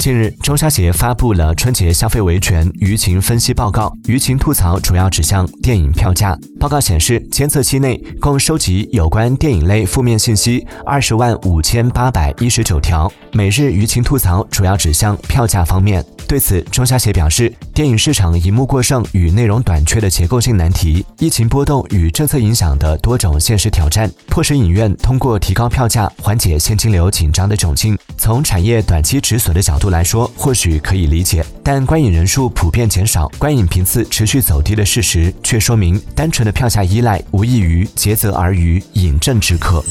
近日，中消协发布了春节消费维权舆情分析报告，舆情吐槽主要指向电影票价。报告显示，监测期内共收集有关电影类负面信息二十万五千八百一十九条，每日舆情吐槽主要指向票价方面。对此，中消协表示，电影市场荧幕过剩与内容短缺的结构性难题，疫情波动与政策影响的多种现实挑战，迫使影院通过提高票价缓解现金流紧张的窘境。从产业短期止损的角度来说，或许可以理解，但观影人数普遍减少、观影频次持续走低的事实，却说明单纯的票价依赖无异于竭泽而渔、饮鸩止渴。